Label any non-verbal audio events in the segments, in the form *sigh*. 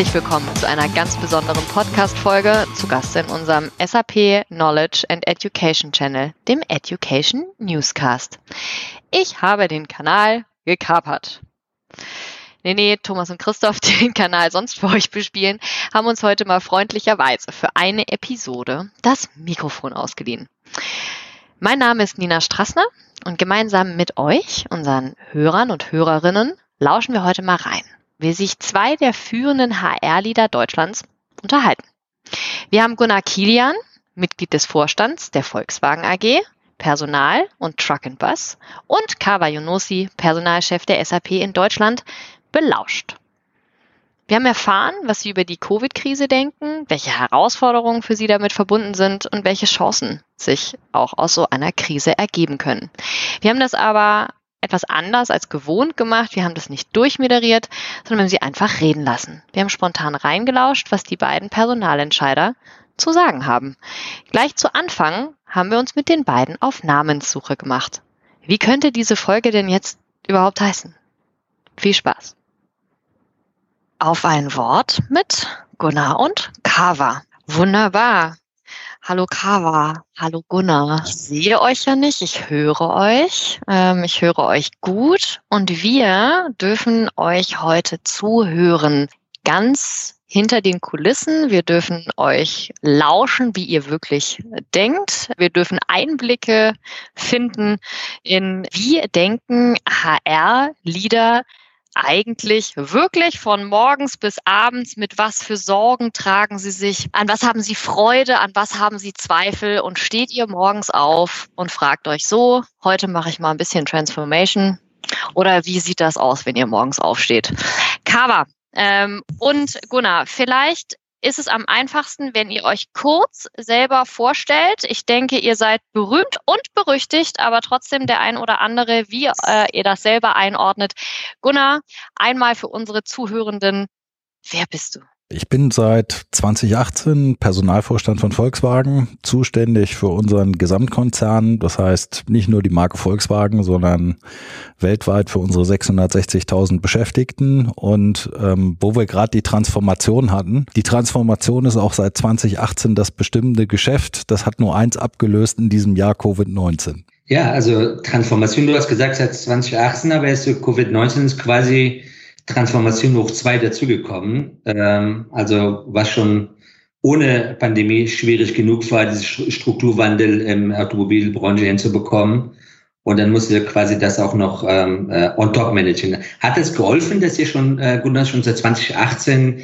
Herzlich willkommen zu einer ganz besonderen Podcast-Folge zu Gast in unserem SAP Knowledge and Education Channel, dem Education Newscast. Ich habe den Kanal gekapert. Nee, nee, Thomas und Christoph, die *laughs* den Kanal sonst für euch bespielen, haben uns heute mal freundlicherweise für eine Episode das Mikrofon ausgeliehen. Mein Name ist Nina Strassner und gemeinsam mit euch, unseren Hörern und Hörerinnen, lauschen wir heute mal rein, wie sich zwei der führenden HR-Leader Deutschlands unterhalten. Wir haben Gunnar Kilian, Mitglied des Vorstands der Volkswagen AG, Personal und Truck and Bus und Kawa Yunusi, Personalchef der SAP in Deutschland, belauscht. Wir haben erfahren, was Sie über die Covid-Krise denken, welche Herausforderungen für Sie damit verbunden sind und welche Chancen sich auch aus so einer Krise ergeben können. Wir haben das aber etwas anders als gewohnt gemacht. Wir haben das nicht durchmoderiert, sondern wir haben sie einfach reden lassen. Wir haben spontan reingelauscht, was die beiden Personalentscheider zu sagen haben. Gleich zu Anfang haben wir uns mit den beiden auf Namenssuche gemacht. Wie könnte diese Folge denn jetzt überhaupt heißen? Viel Spaß auf ein Wort mit Gunnar und Kava. Wunderbar. Hallo Kava, hallo Gunnar. Ich sehe euch ja nicht, ich höre euch. Ähm, ich höre euch gut und wir dürfen euch heute zuhören. Ganz hinter den Kulissen. Wir dürfen euch lauschen, wie ihr wirklich denkt. Wir dürfen Einblicke finden in, wie denken HR-Leader eigentlich wirklich von morgens bis abends, mit was für Sorgen tragen Sie sich, an was haben Sie Freude, an was haben Sie Zweifel? Und steht ihr morgens auf und fragt euch so, heute mache ich mal ein bisschen Transformation? Oder wie sieht das aus, wenn ihr morgens aufsteht? Kava, ähm, und Gunnar, vielleicht ist es am einfachsten, wenn ihr euch kurz selber vorstellt. Ich denke, ihr seid berühmt und berüchtigt, aber trotzdem der ein oder andere, wie äh, ihr das selber einordnet. Gunnar, einmal für unsere Zuhörenden, wer bist du? Ich bin seit 2018 Personalvorstand von Volkswagen, zuständig für unseren Gesamtkonzern. Das heißt nicht nur die Marke Volkswagen, sondern weltweit für unsere 660.000 Beschäftigten. Und ähm, wo wir gerade die Transformation hatten, die Transformation ist auch seit 2018 das bestimmende Geschäft. Das hat nur eins abgelöst in diesem Jahr Covid-19. Ja, also Transformation, du hast gesagt seit 2018, aber ist Covid-19 ist quasi Transformation hoch zwei dazugekommen. Ähm, also was schon ohne Pandemie schwierig genug war, diesen Strukturwandel im Automobilbranche hinzubekommen. Und dann musste quasi das auch noch ähm, äh, on top managen. Hat es geholfen, dass ihr schon, äh, Gunnar, schon seit 2018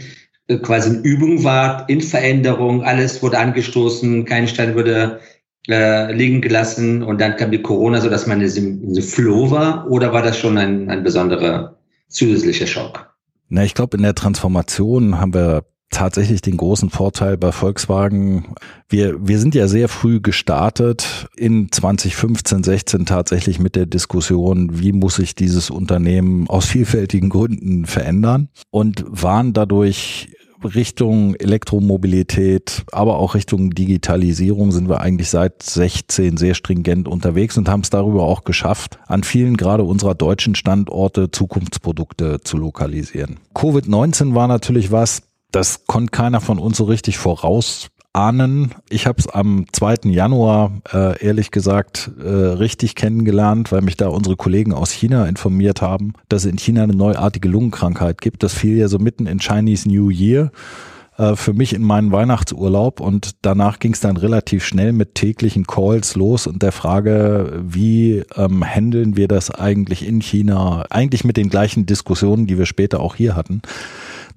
äh, quasi in Übung wart, in Veränderung, alles wurde angestoßen, kein Stein wurde äh, liegen gelassen und dann kam die Corona, so dass man in diesem Flow war? Oder war das schon ein, ein besonderer zusätzlicher Schock. Na, ich glaube, in der Transformation haben wir tatsächlich den großen Vorteil bei Volkswagen. Wir, wir sind ja sehr früh gestartet in 2015, 16 tatsächlich mit der Diskussion, wie muss sich dieses Unternehmen aus vielfältigen Gründen verändern und waren dadurch Richtung Elektromobilität, aber auch Richtung Digitalisierung sind wir eigentlich seit 16 sehr stringent unterwegs und haben es darüber auch geschafft, an vielen gerade unserer deutschen Standorte Zukunftsprodukte zu lokalisieren. Covid-19 war natürlich was, das konnte keiner von uns so richtig voraus ahnen. Ich habe es am 2. Januar äh, ehrlich gesagt äh, richtig kennengelernt, weil mich da unsere Kollegen aus China informiert haben, dass es in China eine neuartige Lungenkrankheit gibt. Das fiel ja so mitten in Chinese New Year äh, für mich in meinen Weihnachtsurlaub und danach ging es dann relativ schnell mit täglichen Calls los und der Frage, wie ähm, handeln wir das eigentlich in China, eigentlich mit den gleichen Diskussionen, die wir später auch hier hatten.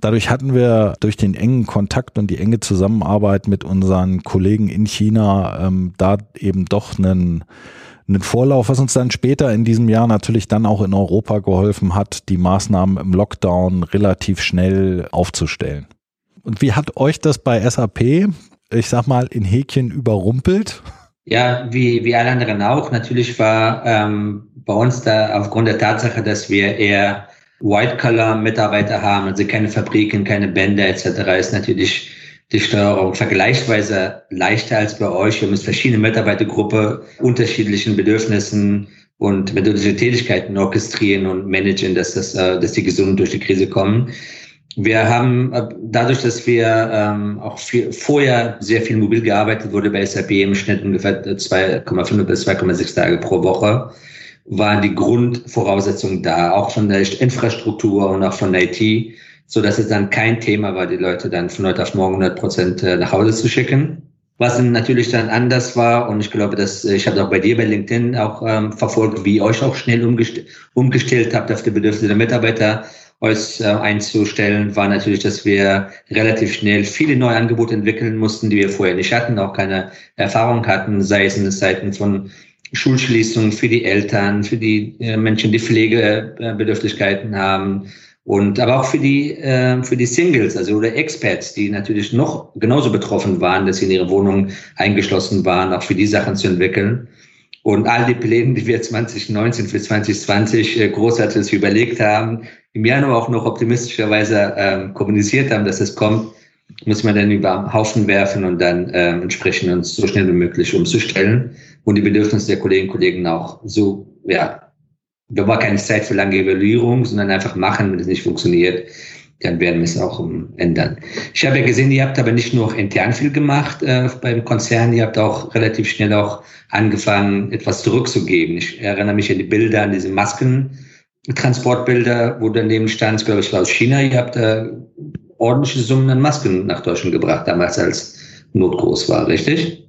Dadurch hatten wir durch den engen Kontakt und die enge Zusammenarbeit mit unseren Kollegen in China ähm, da eben doch einen einen Vorlauf, was uns dann später in diesem Jahr natürlich dann auch in Europa geholfen hat, die Maßnahmen im Lockdown relativ schnell aufzustellen. Und wie hat euch das bei SAP, ich sag mal, in Häkchen überrumpelt? Ja, wie, wie alle anderen auch. Natürlich war ähm, bei uns da aufgrund der Tatsache, dass wir eher White-Color-Mitarbeiter haben, also keine Fabriken, keine Bänder etc., ist natürlich die Steuerung vergleichsweise leichter als bei euch. Wir müssen verschiedene Mitarbeitergruppen unterschiedlichen Bedürfnissen und methodische Tätigkeiten orchestrieren und managen, dass, das, äh, dass die gesund durch die Krise kommen. wir haben äh, dadurch, dass wir ähm, auch viel, vorher sehr viel mobil gearbeitet wurde bei SAP im Schnitt ungefähr 2,5 bis 2,6 Tage pro Woche, waren die Grundvoraussetzungen da, auch von der Infrastruktur und auch von der IT, so dass es dann kein Thema war, die Leute dann von heute auf morgen 100 Prozent äh, nach Hause zu schicken. Was natürlich dann anders war und ich glaube, dass äh, ich habe auch bei dir bei LinkedIn auch ähm, verfolgt, wie ihr euch auch schnell umgest umgestellt habt auf die Bedürfnisse der Mitarbeiter euch äh, einzustellen, war natürlich, dass wir relativ schnell viele neue Angebote entwickeln mussten, die wir vorher nicht hatten, auch keine Erfahrung hatten, sei es in den Zeiten von Schulschließungen für die Eltern, für die äh, Menschen, die Pflegebedürftigkeiten haben und aber auch für die äh, für die Singles, also oder Expats, die natürlich noch genauso betroffen waren, dass sie in ihre Wohnung eingeschlossen waren, auch für die Sachen zu entwickeln. Und all die Pläne, die wir 2019 für 2020 äh, großartig überlegt haben, im Januar auch noch optimistischerweise ähm, kommuniziert haben, dass es kommt, muss man dann über den Haufen werfen und dann ähm, entsprechend uns so schnell wie möglich umzustellen und die Bedürfnisse der Kolleginnen und Kollegen auch so, ja, da war keine Zeit für lange Evaluierung, sondern einfach machen, wenn es nicht funktioniert, dann werden wir es auch um, ändern. Ich habe ja gesehen, ihr habt aber nicht nur intern viel gemacht äh, beim Konzern, ihr habt auch relativ schnell auch angefangen, etwas zurückzugeben. Ich erinnere mich an die Bilder, an diese Masken, Transportbilder, wo daneben stand, glaube ich, aus China. Ihr habt da ordentliche Summen an Masken nach Deutschland gebracht, damals als Not groß war, richtig?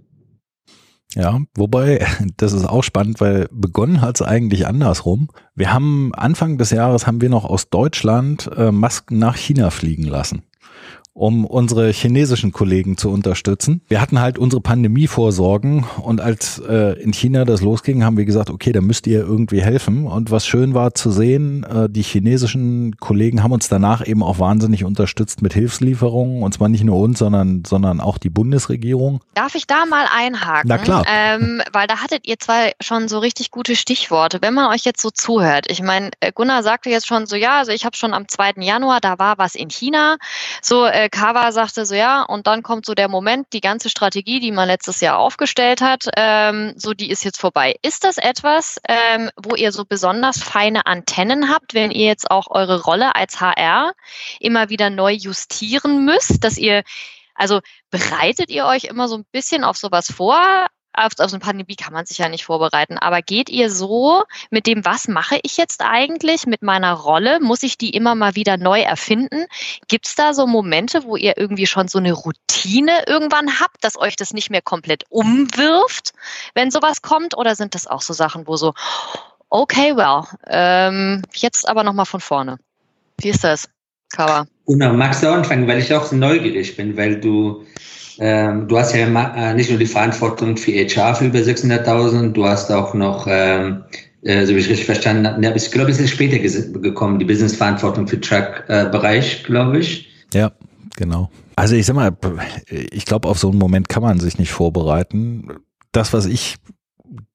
Ja, wobei, *laughs* das ist auch spannend, weil begonnen hat es eigentlich andersrum. Wir haben Anfang des Jahres haben wir noch aus Deutschland äh, Masken nach China fliegen lassen um unsere chinesischen Kollegen zu unterstützen. Wir hatten halt unsere Pandemievorsorgen und als äh, in China das losging, haben wir gesagt, okay, da müsst ihr irgendwie helfen. Und was schön war zu sehen, äh, die chinesischen Kollegen haben uns danach eben auch wahnsinnig unterstützt mit Hilfslieferungen und zwar nicht nur uns, sondern, sondern auch die Bundesregierung. Darf ich da mal einhaken? Na klar. Ähm, weil da hattet ihr zwei schon so richtig gute Stichworte. Wenn man euch jetzt so zuhört, ich meine, äh, Gunnar sagte jetzt schon so, ja, also ich habe schon am 2. Januar, da war was in China. So, äh, Kawa sagte so, ja, und dann kommt so der Moment, die ganze Strategie, die man letztes Jahr aufgestellt hat, ähm, so die ist jetzt vorbei. Ist das etwas, ähm, wo ihr so besonders feine Antennen habt, wenn ihr jetzt auch eure Rolle als HR immer wieder neu justieren müsst, dass ihr also bereitet ihr euch immer so ein bisschen auf sowas vor? Auf, auf so eine Pandemie kann man sich ja nicht vorbereiten. Aber geht ihr so mit dem, was mache ich jetzt eigentlich mit meiner Rolle? Muss ich die immer mal wieder neu erfinden? Gibt es da so Momente, wo ihr irgendwie schon so eine Routine irgendwann habt, dass euch das nicht mehr komplett umwirft, wenn sowas kommt? Oder sind das auch so Sachen, wo so, okay, well, ähm, jetzt aber nochmal von vorne. Wie ist das, Kawa? Una, magst du anfangen, weil ich auch so neugierig bin, weil du ähm, du hast ja äh, nicht nur die Verantwortung für HR für über 600.000, du hast auch noch, ähm, äh, so wie ich richtig verstanden habe, ich glaube, es ist später gekommen, die Business-Verantwortung für Truck-Bereich, glaube ich. Ja, genau. Also ich sag mal, ich glaube, auf so einen Moment kann man sich nicht vorbereiten. Das, was ich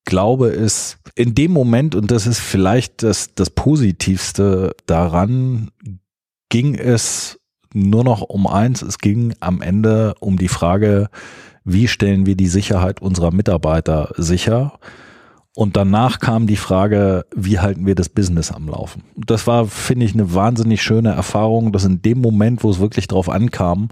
glaube, ist in dem Moment, und das ist vielleicht das, das Positivste daran, ging es nur noch um eins. Es ging am Ende um die Frage, wie stellen wir die Sicherheit unserer Mitarbeiter sicher? Und danach kam die Frage, wie halten wir das Business am Laufen? Das war, finde ich, eine wahnsinnig schöne Erfahrung, dass in dem Moment, wo es wirklich drauf ankam,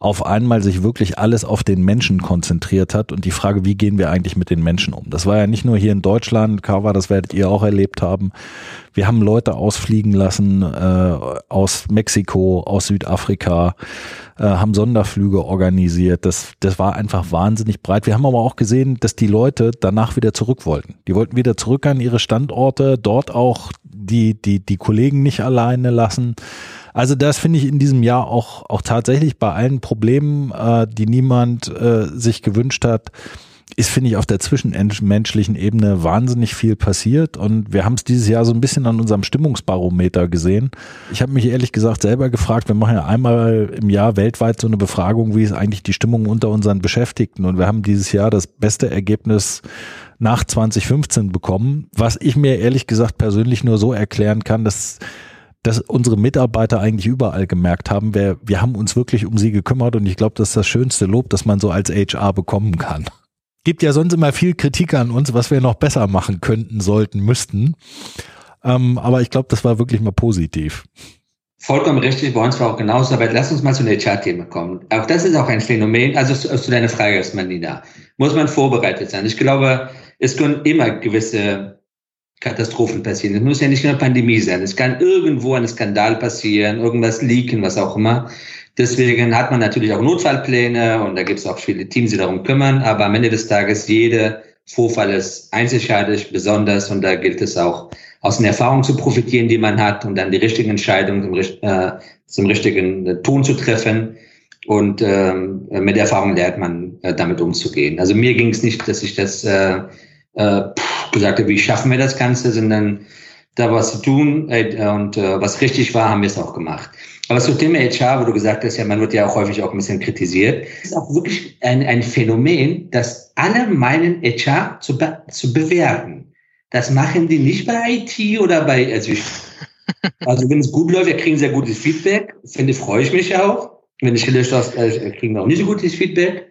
auf einmal sich wirklich alles auf den Menschen konzentriert hat und die Frage, wie gehen wir eigentlich mit den Menschen um? Das war ja nicht nur hier in Deutschland, Kava, das werdet ihr auch erlebt haben. Wir haben Leute ausfliegen lassen äh, aus Mexiko, aus Südafrika, äh, haben Sonderflüge organisiert. Das, das war einfach wahnsinnig breit. Wir haben aber auch gesehen, dass die Leute danach wieder zurück wollten. Die wollten wieder zurück an ihre Standorte, dort auch die, die, die Kollegen nicht alleine lassen. Also das finde ich in diesem Jahr auch, auch tatsächlich bei allen Problemen, äh, die niemand äh, sich gewünscht hat, ist, finde ich, auf der zwischenmenschlichen Ebene wahnsinnig viel passiert. Und wir haben es dieses Jahr so ein bisschen an unserem Stimmungsbarometer gesehen. Ich habe mich ehrlich gesagt selber gefragt, wir machen ja einmal im Jahr weltweit so eine Befragung, wie ist eigentlich die Stimmung unter unseren Beschäftigten. Und wir haben dieses Jahr das beste Ergebnis nach 2015 bekommen, was ich mir ehrlich gesagt persönlich nur so erklären kann, dass dass unsere Mitarbeiter eigentlich überall gemerkt haben, wir, wir haben uns wirklich um sie gekümmert und ich glaube, das ist das schönste Lob, das man so als HR bekommen kann. Gibt ja sonst immer viel Kritik an uns, was wir noch besser machen könnten, sollten, müssten. Ähm, aber ich glaube, das war wirklich mal positiv. Vollkommen richtig, bei uns war auch genauso, aber lass uns mal zu den HR-Themen kommen. Auch das ist auch ein Phänomen, also zu, deiner Frage erstmal, Nina. Muss man vorbereitet sein? Ich glaube, es können immer gewisse Katastrophen passieren. Es muss ja nicht nur Pandemie sein. Es kann irgendwo ein Skandal passieren, irgendwas leaken, was auch immer. Deswegen hat man natürlich auch Notfallpläne und da gibt es auch viele Teams, die darum kümmern. Aber am Ende des Tages, jede Vorfall ist einzigartig, besonders und da gilt es auch, aus den Erfahrungen zu profitieren, die man hat und dann die richtigen Entscheidungen zum, äh, zum richtigen äh, Ton zu treffen. Und ähm, mit Erfahrung lernt man äh, damit umzugehen. Also mir ging es nicht, dass ich das äh, äh, gesagt habe, wie schaffen wir das Ganze, sondern da was zu tun äh, und äh, was richtig war, haben wir es auch gemacht. Aber zum Thema HR, wo du gesagt hast, ja, man wird ja auch häufig auch ein bisschen kritisiert, ist auch wirklich ein, ein Phänomen, dass alle meinen, HR zu, be zu bewerten. Das machen die nicht bei IT oder bei, also, also wenn es gut läuft, wir kriegen sehr gutes Feedback, finde freue ich mich auch. Wenn ich habe, äh, kriegen wir auch nicht so gutes Feedback.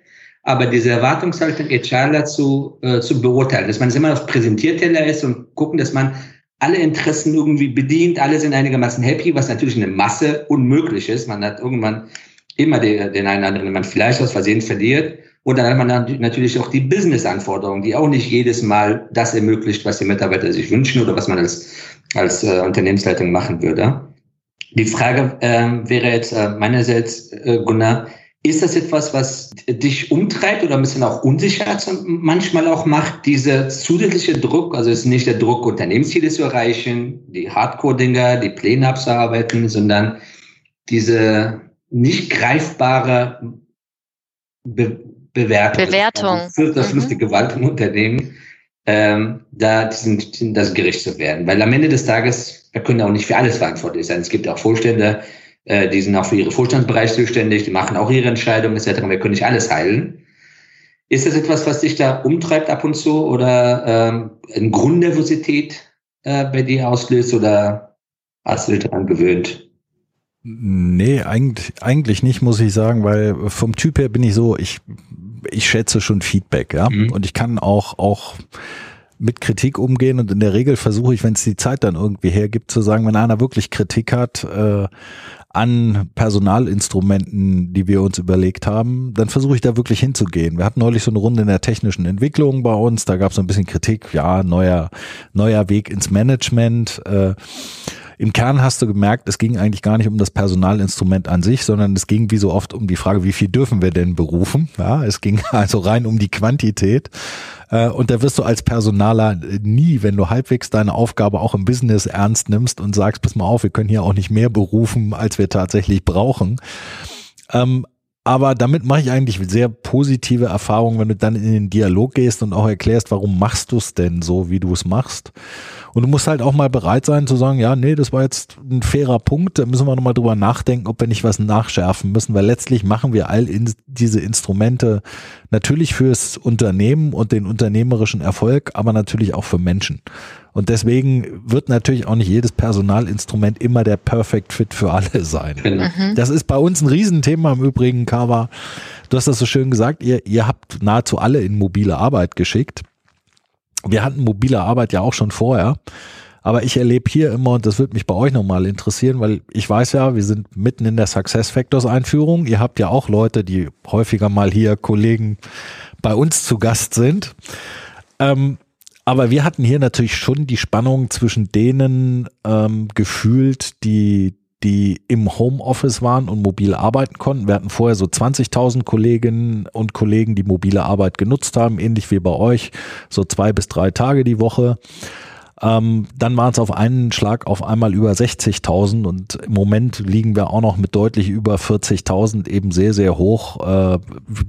Aber diese Erwartungshaltung, HRler zu, äh, zu beurteilen, dass man immer auf Präsentierteller ist und gucken, dass man alle Interessen irgendwie bedient, alle sind einigermaßen happy, was natürlich eine Masse unmöglich ist. Man hat irgendwann immer den, den einen anderen, den man vielleicht aus Versehen verliert. Und dann hat man natürlich auch die Business-Anforderungen, die auch nicht jedes Mal das ermöglicht, was die Mitarbeiter sich wünschen oder was man als, als äh, Unternehmensleitung machen würde. Die Frage äh, wäre jetzt äh, meinerseits, äh, Gunnar, ist das etwas, was dich umtreibt oder ein bisschen auch Unsicherheit manchmal auch macht, dieser zusätzliche Druck? Also es ist nicht der Druck, Unternehmensziele zu erreichen, die Hardcore-Dinger, die Pläne abzuarbeiten, sondern diese nicht greifbare Be Bewertung. Bewertung. Also das fünfte mhm. Gewalt im Unternehmen, ähm, da diesen, das Gericht zu werden. Weil am Ende des Tages, wir können auch nicht für alles verantwortlich sein. Es gibt auch Vorstände, äh, die sind auch für ihre Vorstandsbereich zuständig, die machen auch ihre Entscheidungen etc. Wir können nicht alles heilen. Ist das etwas, was dich da umtreibt ab und zu oder ähm, eine Grundnervosität äh, bei dir auslöst oder hast du dich daran gewöhnt? Nee, eigentlich, eigentlich nicht, muss ich sagen, weil vom Typ her bin ich so, ich, ich schätze schon Feedback, ja. Mhm. Und ich kann auch, auch mit Kritik umgehen und in der Regel versuche ich, wenn es die Zeit dann irgendwie hergibt, zu sagen, wenn einer wirklich Kritik hat, äh, an Personalinstrumenten, die wir uns überlegt haben, dann versuche ich da wirklich hinzugehen. Wir hatten neulich so eine Runde in der technischen Entwicklung bei uns, da gab es so ein bisschen Kritik, ja, neuer, neuer Weg ins Management. Äh, im Kern hast du gemerkt, es ging eigentlich gar nicht um das Personalinstrument an sich, sondern es ging wie so oft um die Frage, wie viel dürfen wir denn berufen? Ja, es ging *laughs* also rein um die Quantität. Äh, und da wirst du als Personaler nie, wenn du halbwegs deine Aufgabe auch im Business ernst nimmst und sagst, pass mal auf, wir können hier auch nicht mehr berufen, als wir tatsächlich brauchen. Aber damit mache ich eigentlich sehr positive Erfahrungen, wenn du dann in den Dialog gehst und auch erklärst, warum machst du es denn so, wie du es machst. Und du musst halt auch mal bereit sein zu sagen, ja, nee, das war jetzt ein fairer Punkt, da müssen wir nochmal drüber nachdenken, ob wir nicht was nachschärfen müssen, weil letztlich machen wir all in diese Instrumente natürlich fürs Unternehmen und den unternehmerischen Erfolg, aber natürlich auch für Menschen. Und deswegen wird natürlich auch nicht jedes Personalinstrument immer der Perfect Fit für alle *laughs* sein. Genau. Mhm. Das ist bei uns ein Riesenthema im Übrigen, Kava. Du hast das so schön gesagt, ihr, ihr habt nahezu alle in mobile Arbeit geschickt. Wir hatten mobile Arbeit ja auch schon vorher. Aber ich erlebe hier immer, und das würde mich bei euch nochmal interessieren, weil ich weiß ja, wir sind mitten in der Success Factors Einführung. Ihr habt ja auch Leute, die häufiger mal hier Kollegen bei uns zu Gast sind. Ähm, aber wir hatten hier natürlich schon die Spannung zwischen denen ähm, gefühlt, die die im Homeoffice waren und mobil arbeiten konnten. Wir hatten vorher so 20.000 Kolleginnen und Kollegen, die mobile Arbeit genutzt haben, ähnlich wie bei euch, so zwei bis drei Tage die Woche. Ähm, dann waren es auf einen Schlag auf einmal über 60.000 und im Moment liegen wir auch noch mit deutlich über 40.000 eben sehr, sehr hoch, äh,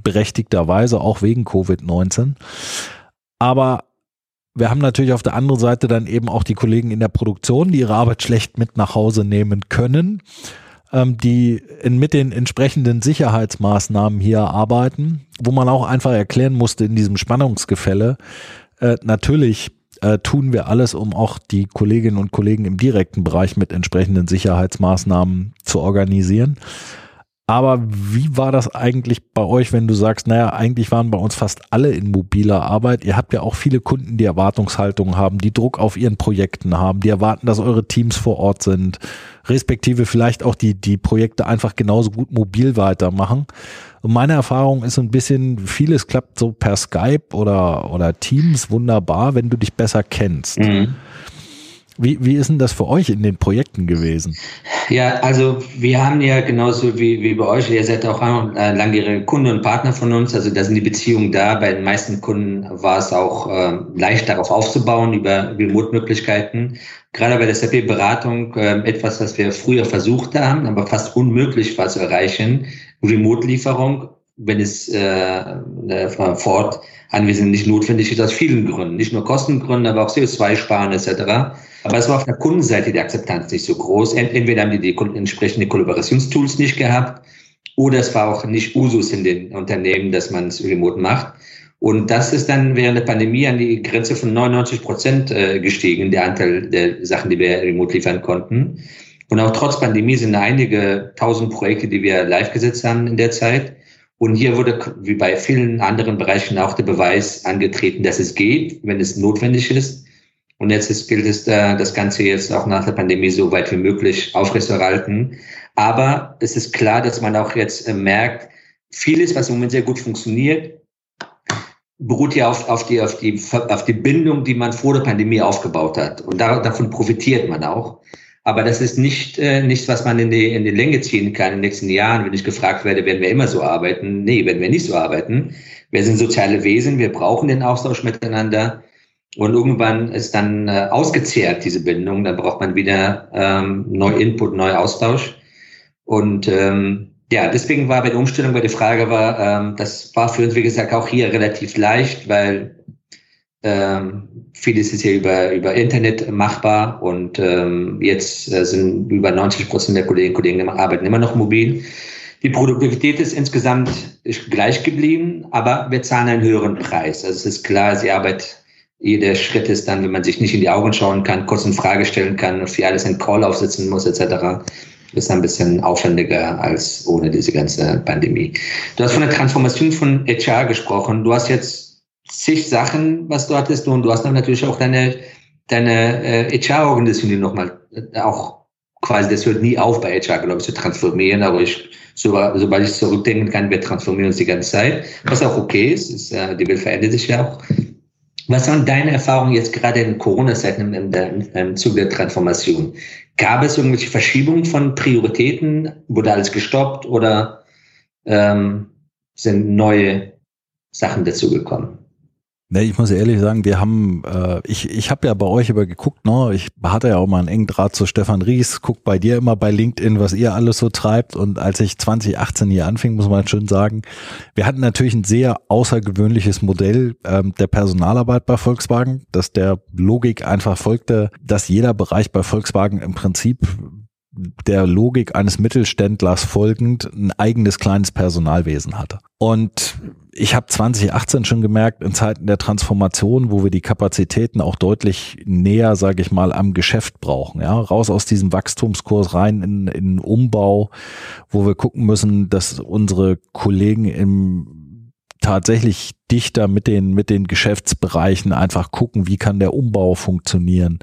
berechtigterweise auch wegen Covid-19. Aber wir haben natürlich auf der anderen Seite dann eben auch die Kollegen in der Produktion, die ihre Arbeit schlecht mit nach Hause nehmen können, ähm, die in, mit den entsprechenden Sicherheitsmaßnahmen hier arbeiten, wo man auch einfach erklären musste in diesem Spannungsgefälle, äh, natürlich äh, tun wir alles, um auch die Kolleginnen und Kollegen im direkten Bereich mit entsprechenden Sicherheitsmaßnahmen zu organisieren. Aber wie war das eigentlich bei euch, wenn du sagst, naja, eigentlich waren bei uns fast alle in mobiler Arbeit. Ihr habt ja auch viele Kunden, die Erwartungshaltung haben, die Druck auf ihren Projekten haben, die erwarten, dass eure Teams vor Ort sind, respektive vielleicht auch die, die Projekte einfach genauso gut mobil weitermachen. Und meine Erfahrung ist ein bisschen, vieles klappt so per Skype oder, oder Teams wunderbar, wenn du dich besser kennst. Mhm. Wie, wie ist denn das für euch in den Projekten gewesen? Ja, also wir haben ja genauso wie, wie bei euch, ihr seid auch äh, langjährige Kunde und Partner von uns, also da sind die Beziehungen da. Bei den meisten Kunden war es auch äh, leicht darauf aufzubauen, über Remote-Möglichkeiten. Gerade bei der SAP-Beratung äh, etwas, was wir früher versucht haben, aber fast unmöglich war zu erreichen, Remote-Lieferung, wenn es äh, vor Ort anwesend nicht notwendig ist, aus vielen Gründen. Nicht nur Kostengründen, aber auch CO2-Sparen etc. Aber es war auf der Kundenseite die Akzeptanz nicht so groß. Entweder haben die die entsprechende Kollaborationstools nicht gehabt oder es war auch nicht Usus in den Unternehmen, dass man es remote macht. Und das ist dann während der Pandemie an die Grenze von 99 Prozent äh, gestiegen, der Anteil der Sachen, die wir remote liefern konnten. Und auch trotz Pandemie sind einige tausend Projekte, die wir live gesetzt haben in der Zeit. Und hier wurde, wie bei vielen anderen Bereichen, auch der Beweis angetreten, dass es geht, wenn es notwendig ist. Und jetzt ist, gilt es, äh, das Ganze jetzt auch nach der Pandemie so weit wie möglich aufrechtzuerhalten. Aber es ist klar, dass man auch jetzt äh, merkt, vieles, was im Moment sehr gut funktioniert, beruht ja auf, auf, die, auf, die, auf die Bindung, die man vor der Pandemie aufgebaut hat. Und da, davon profitiert man auch. Aber das ist nicht äh, nichts, was man in die, in die Länge ziehen kann in den nächsten Jahren. Wenn ich gefragt werde, werden wir immer so arbeiten? Nee, werden wir nicht so arbeiten. Wir sind soziale Wesen, wir brauchen den Austausch miteinander. Und irgendwann ist dann äh, ausgezehrt, diese Bindung. Dann braucht man wieder ähm, neu Input, neu Austausch. Und ähm, ja, deswegen war bei der Umstellung, bei der Frage war, ähm, das war für uns, wie gesagt, auch hier relativ leicht, weil ähm, vieles ist ja über, über Internet machbar und ähm, jetzt äh, sind über 90 Prozent der Kolleginnen und Kollegen arbeiten immer noch mobil. Die Produktivität ist insgesamt gleich geblieben, aber wir zahlen einen höheren Preis. Also es ist klar, die Arbeit, jeder Schritt ist dann, wenn man sich nicht in die Augen schauen kann, kurz eine Frage stellen kann und für alles einen Call aufsetzen muss, etc., ist ein bisschen aufwendiger als ohne diese ganze Pandemie. Du hast von der Transformation von HR gesprochen. Du hast jetzt zig Sachen, was du hattest und du hast dann natürlich auch deine, deine äh, HR-Organisation, nochmal äh, auch quasi, das hört nie auf bei HR, glaube ich, zu transformieren, aber ich, so, sobald ich zurückdenken kann, wir transformieren uns die ganze Zeit, was auch okay ist, ist äh, die Welt verändert sich ja auch. Was waren deine Erfahrungen jetzt gerade in Corona-Zeiten im, im, im Zuge der Transformation? Gab es irgendwelche Verschiebungen von Prioritäten? Wurde alles gestoppt oder ähm, sind neue Sachen dazugekommen? Ne, ich muss ehrlich sagen, wir haben, äh, ich, ich habe ja bei euch über geguckt, ne? Ich hatte ja auch mal einen engen Draht zu Stefan Ries, guck bei dir immer bei LinkedIn, was ihr alles so treibt. Und als ich 2018 hier anfing, muss man schon sagen, wir hatten natürlich ein sehr außergewöhnliches Modell ähm, der Personalarbeit bei Volkswagen, dass der Logik einfach folgte, dass jeder Bereich bei Volkswagen im Prinzip der Logik eines Mittelständlers folgend ein eigenes kleines Personalwesen hatte. Und ich habe 2018 schon gemerkt, in Zeiten der Transformation, wo wir die Kapazitäten auch deutlich näher, sage ich mal, am Geschäft brauchen, ja, raus aus diesem Wachstumskurs rein in, in Umbau, wo wir gucken müssen, dass unsere Kollegen im tatsächlich dichter mit den, mit den Geschäftsbereichen einfach gucken, wie kann der Umbau funktionieren.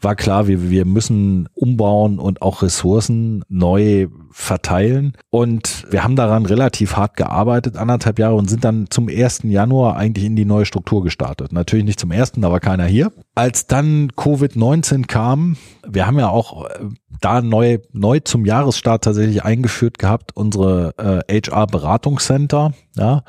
War klar, wir, wir müssen umbauen und auch Ressourcen neu verteilen. Und wir haben daran relativ hart gearbeitet, anderthalb Jahre, und sind dann zum 1. Januar eigentlich in die neue Struktur gestartet. Natürlich nicht zum ersten, da war keiner hier. Als dann Covid-19 kam, wir haben ja auch äh, da neu, neu zum Jahresstart tatsächlich eingeführt gehabt, unsere äh, HR-Beratungscenter, ja,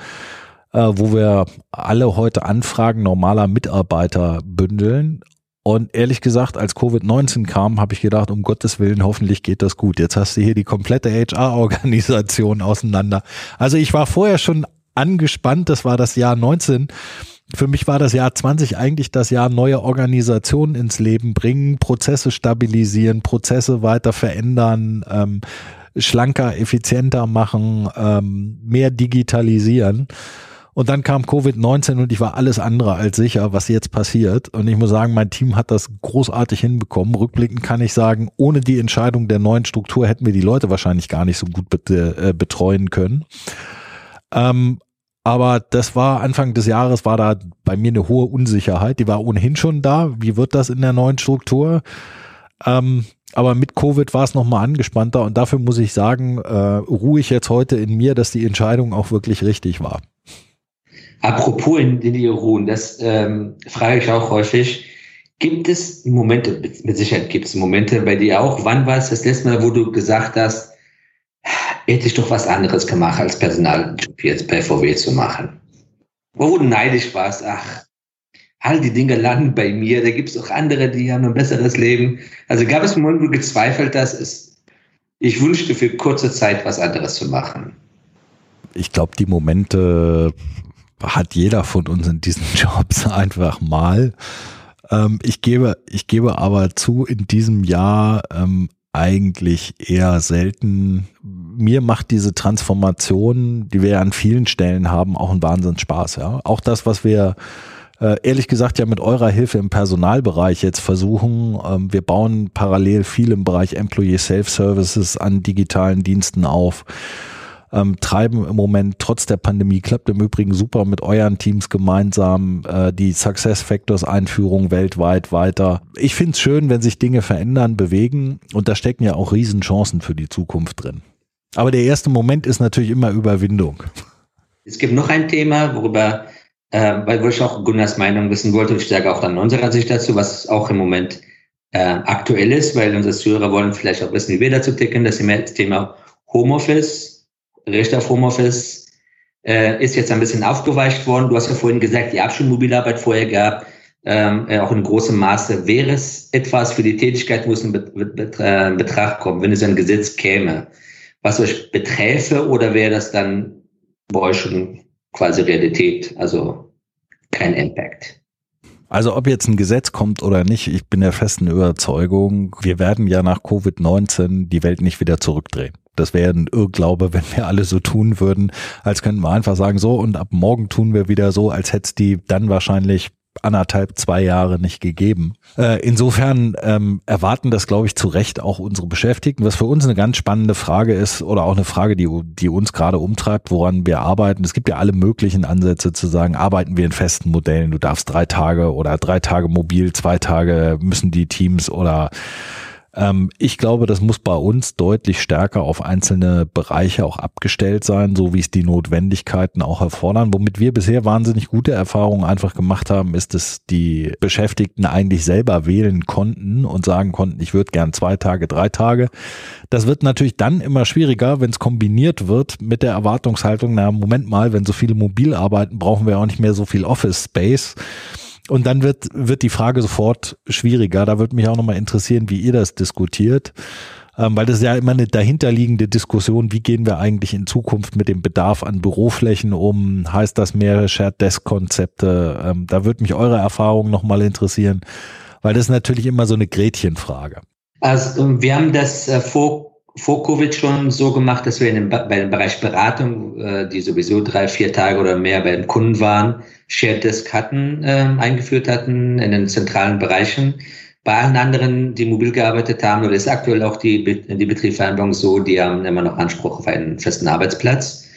äh, wo wir alle heute Anfragen normaler Mitarbeiter bündeln. Und ehrlich gesagt, als Covid-19 kam, habe ich gedacht, um Gottes Willen, hoffentlich geht das gut. Jetzt hast du hier die komplette HR-Organisation *laughs* auseinander. Also ich war vorher schon angespannt, das war das Jahr 19. Für mich war das Jahr 20 eigentlich das Jahr neue Organisationen ins Leben bringen, Prozesse stabilisieren, Prozesse weiter verändern, ähm, schlanker, effizienter machen, ähm, mehr digitalisieren. Und dann kam Covid-19 und ich war alles andere als sicher, was jetzt passiert. Und ich muss sagen, mein Team hat das großartig hinbekommen. Rückblickend kann ich sagen, ohne die Entscheidung der neuen Struktur hätten wir die Leute wahrscheinlich gar nicht so gut äh, betreuen können. Ähm, aber das war Anfang des Jahres war da bei mir eine hohe Unsicherheit. Die war ohnehin schon da. Wie wird das in der neuen Struktur? Ähm, aber mit Covid war es nochmal angespannter und dafür muss ich sagen, äh, ruhe ich jetzt heute in mir, dass die Entscheidung auch wirklich richtig war. Apropos in, in die ruhen, das ähm, frage ich auch häufig. Gibt es Momente, mit Sicherheit gibt es Momente bei dir auch, wann war es das letzte Mal, wo du gesagt hast, hätte ich doch was anderes gemacht, als Personaljob jetzt bei VW zu machen? Wo du neidisch warst, ach, all die Dinge landen bei mir, da gibt es auch andere, die haben ein besseres Leben. Also gab es Momente, wo du gezweifelt hast, ich wünschte für kurze Zeit was anderes zu machen? Ich glaube, die Momente hat jeder von uns in diesen *laughs* Jobs einfach mal. Ähm, ich gebe, ich gebe aber zu, in diesem Jahr ähm, eigentlich eher selten. Mir macht diese Transformation, die wir an vielen Stellen haben, auch einen Wahnsinn Spaß. Ja, auch das, was wir äh, ehrlich gesagt ja mit eurer Hilfe im Personalbereich jetzt versuchen. Ähm, wir bauen parallel viel im Bereich Employee Self-Services an digitalen Diensten auf ähm, treiben im Moment trotz der Pandemie, klappt im Übrigen super mit euren Teams gemeinsam äh, die Success Factors Einführung weltweit weiter. Ich finde es schön, wenn sich Dinge verändern, bewegen und da stecken ja auch Riesenchancen für die Zukunft drin. Aber der erste Moment ist natürlich immer Überwindung. Es gibt noch ein Thema, worüber, äh, weil wo ich auch Gunnars Meinung wissen wollte, ich sage auch dann unserer Sicht dazu, was auch im Moment äh, aktuell ist, weil unsere Zuhörer wollen vielleicht auch wissen, wie wir dazu ticken, das Thema Homeoffice Recht auf Homeoffice äh, ist jetzt ein bisschen aufgeweicht worden. Du hast ja vorhin gesagt, ihr habt schon Mobilarbeit vorher gehabt, ähm, äh, auch in großem Maße. Wäre es etwas für die Tätigkeit, es in äh, Betracht kommt, wenn es ein Gesetz käme, was euch beträfe, oder wäre das dann bei euch schon quasi Realität, also kein Impact? Also ob jetzt ein Gesetz kommt oder nicht, ich bin der festen Überzeugung, wir werden ja nach Covid-19 die Welt nicht wieder zurückdrehen. Das wäre ein Irrglaube, wenn wir alle so tun würden, als könnten wir einfach sagen, so und ab morgen tun wir wieder so, als hätte es die dann wahrscheinlich anderthalb, zwei Jahre nicht gegeben. Äh, insofern ähm, erwarten das, glaube ich, zu Recht auch unsere Beschäftigten. Was für uns eine ganz spannende Frage ist oder auch eine Frage, die, die uns gerade umtreibt, woran wir arbeiten. Es gibt ja alle möglichen Ansätze zu sagen, arbeiten wir in festen Modellen. Du darfst drei Tage oder drei Tage mobil, zwei Tage müssen die Teams oder ich glaube, das muss bei uns deutlich stärker auf einzelne Bereiche auch abgestellt sein, so wie es die Notwendigkeiten auch erfordern. Womit wir bisher wahnsinnig gute Erfahrungen einfach gemacht haben, ist, dass die Beschäftigten eigentlich selber wählen konnten und sagen konnten, ich würde gern zwei Tage, drei Tage. Das wird natürlich dann immer schwieriger, wenn es kombiniert wird mit der Erwartungshaltung, na Moment mal, wenn so viele mobil arbeiten, brauchen wir auch nicht mehr so viel Office Space. Und dann wird, wird die Frage sofort schwieriger. Da würde mich auch nochmal interessieren, wie ihr das diskutiert. Ähm, weil das ist ja immer eine dahinterliegende Diskussion, wie gehen wir eigentlich in Zukunft mit dem Bedarf an Büroflächen um? Heißt das mehr Shared Desk Konzepte? Ähm, da würde mich eure Erfahrung nochmal interessieren, weil das ist natürlich immer so eine Gretchenfrage. Also wir haben das äh, vor vor Covid schon so gemacht, dass wir in dem, bei dem Bereich Beratung, äh, die sowieso drei, vier Tage oder mehr beim Kunden waren, Shared Desk hatten, äh, eingeführt hatten in den zentralen Bereichen. Bei allen anderen, die mobil gearbeitet haben, oder ist aktuell auch die, die Betriebsvereinbarung so, die haben immer noch Anspruch auf einen festen Arbeitsplatz.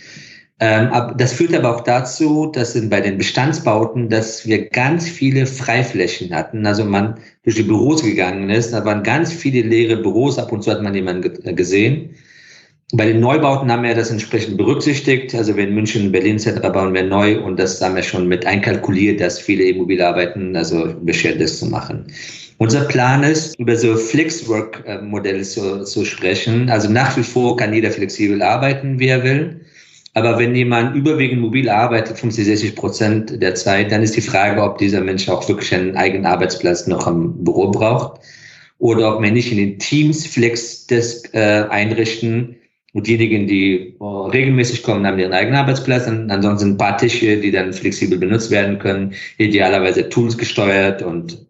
Ähm, das führt aber auch dazu, dass bei den Bestandsbauten, dass wir ganz viele Freiflächen hatten. Also man durch die Büros gegangen ist, da waren ganz viele leere Büros, ab und zu hat man jemanden gesehen. Bei den Neubauten haben wir das entsprechend berücksichtigt. Also in München, Berlin etc. bauen wir neu und das haben wir schon mit einkalkuliert, dass viele Immobilien also beschert ist zu machen. Unser Plan ist, über so Flexwork-Modelle zu, zu sprechen. Also nach wie vor kann jeder flexibel arbeiten, wie er will. Aber wenn jemand überwiegend mobil arbeitet, 50, 60 Prozent der Zeit, dann ist die Frage, ob dieser Mensch auch wirklich einen eigenen Arbeitsplatz noch am Büro braucht oder ob wir nicht in den Teams Flexdesk äh, einrichten und diejenigen, die äh, regelmäßig kommen, haben ihren eigenen Arbeitsplatz. Und ansonsten ein paar Tische, die dann flexibel benutzt werden können, idealerweise Tools gesteuert und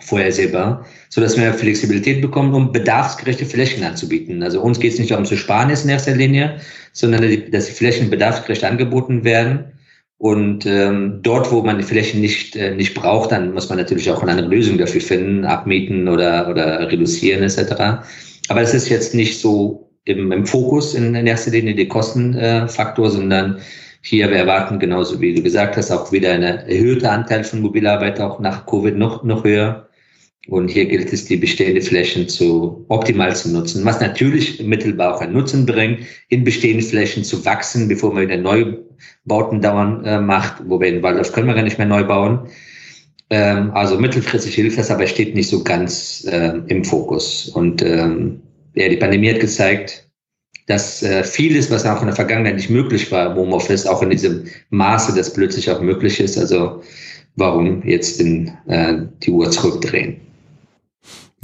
vorhersehbar, so dass wir Flexibilität bekommen, um bedarfsgerechte Flächen anzubieten. Also uns geht es nicht darum zu sparen in erster Linie, sondern dass die Flächen bedarfsgerecht angeboten werden. Und ähm, dort, wo man die Flächen nicht, äh, nicht braucht, dann muss man natürlich auch eine andere Lösung dafür finden, abmieten oder, oder reduzieren etc. Aber es ist jetzt nicht so im, im Fokus in, in erster Linie der Kostenfaktor, sondern hier, wir erwarten genauso wie du gesagt hast, auch wieder eine erhöhte Anteil von Mobilarbeit, auch nach Covid noch, noch höher. Und hier gilt es, die bestehenden Flächen zu optimal zu nutzen, was natürlich mittelbar auch einen Nutzen bringt, in bestehenden Flächen zu wachsen, bevor man wieder Neubauten dauern äh, macht, wobei in Waldorf können wir gar nicht mehr neu bauen. Ähm, also mittelfristig hilft das, aber steht nicht so ganz äh, im Fokus. Und ähm, ja, die Pandemie hat gezeigt, dass äh, vieles, was auch in der Vergangenheit nicht möglich war im Homeoffice, auch in diesem Maße, das plötzlich auch möglich ist. Also warum jetzt in, äh, die Uhr zurückdrehen?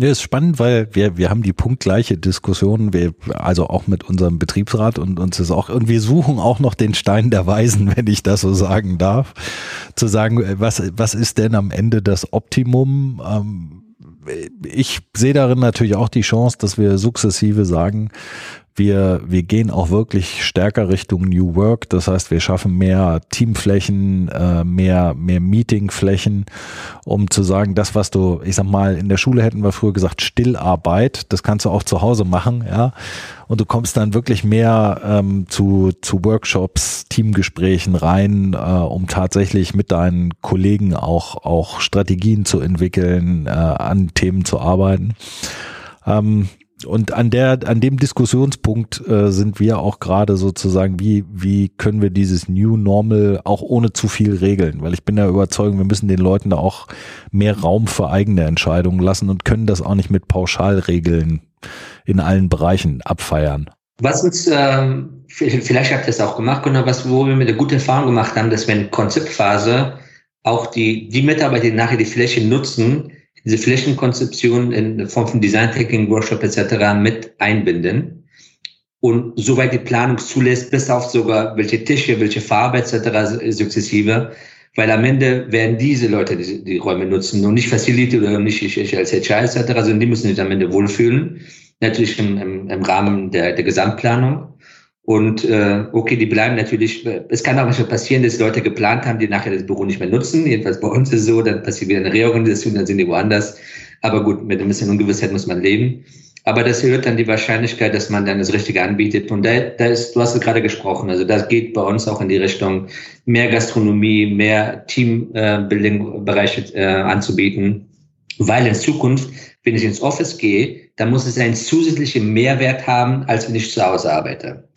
Ja, ist spannend, weil wir, wir haben die punktgleiche Diskussion, wir, also auch mit unserem Betriebsrat und uns ist auch, und wir suchen auch noch den Stein der Weisen, *laughs* wenn ich das so sagen darf, zu sagen, was, was ist denn am Ende das Optimum? Ähm, ich sehe darin natürlich auch die Chance, dass wir sukzessive sagen, wir, wir gehen auch wirklich stärker Richtung New Work. Das heißt, wir schaffen mehr Teamflächen, äh, mehr, mehr Meetingflächen, um zu sagen, das, was du, ich sag mal, in der Schule hätten wir früher gesagt, Stillarbeit, das kannst du auch zu Hause machen, ja. Und du kommst dann wirklich mehr ähm, zu, zu Workshops, Teamgesprächen rein, äh, um tatsächlich mit deinen Kollegen auch, auch Strategien zu entwickeln, äh, an Themen zu arbeiten. Ähm, und an der, an dem Diskussionspunkt äh, sind wir auch gerade sozusagen, wie, wie können wir dieses New Normal auch ohne zu viel regeln? Weil ich bin der Überzeugung, wir müssen den Leuten da auch mehr Raum für eigene Entscheidungen lassen und können das auch nicht mit Pauschalregeln in allen Bereichen abfeiern. Was uns, ähm, vielleicht habt ihr das auch gemacht, oder was, wo wir mit einer guten Erfahrung gemacht haben, dass wir in Konzeptphase auch die, die Mitarbeiter, die nachher die Fläche nutzen, diese Flächenkonzeption in Form von Design Thinking, Workshop etc. mit einbinden und soweit die Planung zulässt, bis auf sogar welche Tische, welche Farbe etc. sukzessive, weil am Ende werden diese Leute die, die Räume nutzen und nicht Facility oder nicht ich, ich als HR etc., sondern die müssen sich am Ende wohlfühlen, natürlich im, im, im Rahmen der, der Gesamtplanung. Und äh, okay, die bleiben natürlich, es kann auch manchmal passieren, dass Leute geplant haben, die nachher das Büro nicht mehr nutzen. Jedenfalls bei uns ist es so, dann passiert wieder eine Reorganisation, dann sind die woanders. Aber gut, mit ein bisschen Ungewissheit muss man leben. Aber das erhöht dann die Wahrscheinlichkeit, dass man dann das Richtige anbietet. Und da, da ist, du hast es gerade gesprochen, also das geht bei uns auch in die Richtung, mehr Gastronomie, mehr Teambuilding-Bereiche äh, anzubieten. Weil in Zukunft, wenn ich ins Office gehe, dann muss es einen zusätzlichen Mehrwert haben, als wenn ich zu Hause arbeite.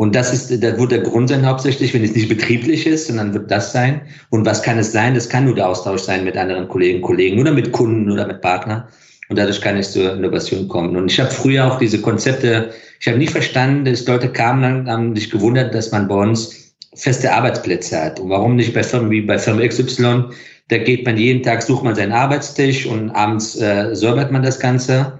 Und das ist, da wird der Grund sein hauptsächlich, wenn es nicht betrieblich ist, sondern wird das sein. Und was kann es sein? Das kann nur der Austausch sein mit anderen Kollegen, Kollegen oder mit Kunden oder mit Partnern. Und dadurch kann es zur Innovation kommen. Und ich habe früher auch diese Konzepte, ich habe nicht verstanden, dass Leute kamen, dann haben sich gewundert, dass man bei uns feste Arbeitsplätze hat. Und warum nicht bei Firmen wie bei Firma XY? Da geht man jeden Tag, sucht man seinen Arbeitstisch und abends äh, säubert man das Ganze.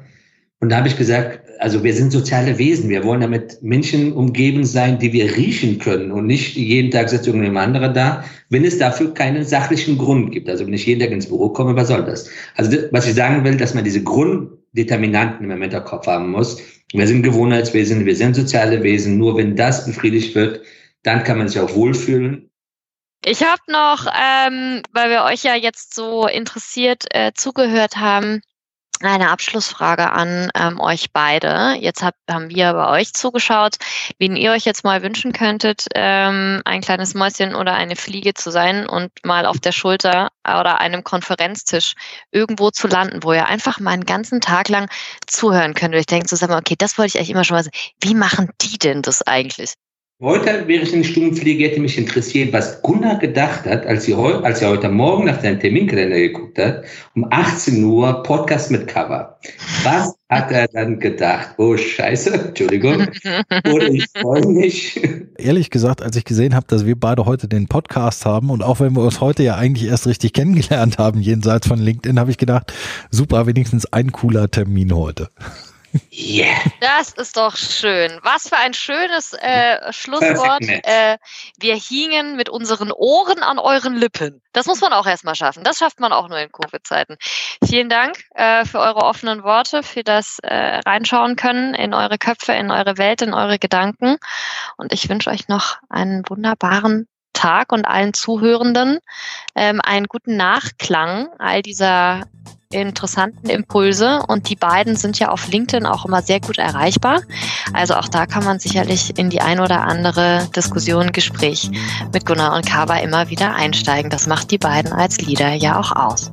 Und da habe ich gesagt, also wir sind soziale Wesen. Wir wollen damit Menschen umgeben sein, die wir riechen können und nicht jeden Tag sitzt irgendjemand anderer da, wenn es dafür keinen sachlichen Grund gibt. Also wenn ich jeden Tag ins Büro komme, was soll das? Also was ich sagen will, dass man diese Grunddeterminanten im Hinterkopf haben muss. Wir sind Gewohnheitswesen, wir sind soziale Wesen. Nur wenn das befriedigt wird, dann kann man sich auch wohlfühlen. Ich habe noch, ähm, weil wir euch ja jetzt so interessiert äh, zugehört haben, eine Abschlussfrage an ähm, euch beide. Jetzt hab, haben wir bei euch zugeschaut, wen ihr euch jetzt mal wünschen könntet, ähm, ein kleines Mäuschen oder eine Fliege zu sein und mal auf der Schulter oder einem Konferenztisch irgendwo zu landen, wo ihr einfach mal einen ganzen Tag lang zuhören könnt. Und ich denke zusammen, okay, das wollte ich eigentlich immer schon mal sagen. Wie machen die denn das eigentlich? Heute wäre ich in Stundenpflege, hätte mich interessiert, was Gunnar gedacht hat, als, sie heu, als er heute Morgen nach seinem Terminkalender geguckt hat, um 18 Uhr Podcast mit Cover. Was hat er dann gedacht? Oh Scheiße, Entschuldigung. *laughs* Oder ich freue mich. Ehrlich gesagt, als ich gesehen habe, dass wir beide heute den Podcast haben und auch wenn wir uns heute ja eigentlich erst richtig kennengelernt haben, jenseits von LinkedIn, habe ich gedacht, super, wenigstens ein cooler Termin heute. Yeah. Das ist doch schön. Was für ein schönes äh, Schlusswort. Äh, wir hingen mit unseren Ohren an euren Lippen. Das muss man auch erstmal schaffen. Das schafft man auch nur in Covid-Zeiten. Vielen Dank äh, für eure offenen Worte, für das äh, Reinschauen können in eure Köpfe, in eure Welt, in eure Gedanken. Und ich wünsche euch noch einen wunderbaren Tag und allen Zuhörenden ähm, einen guten Nachklang all dieser interessanten Impulse und die beiden sind ja auf LinkedIn auch immer sehr gut erreichbar. Also auch da kann man sicherlich in die ein oder andere Diskussion, Gespräch mit Gunnar und Kaba immer wieder einsteigen. Das macht die beiden als Leader ja auch aus.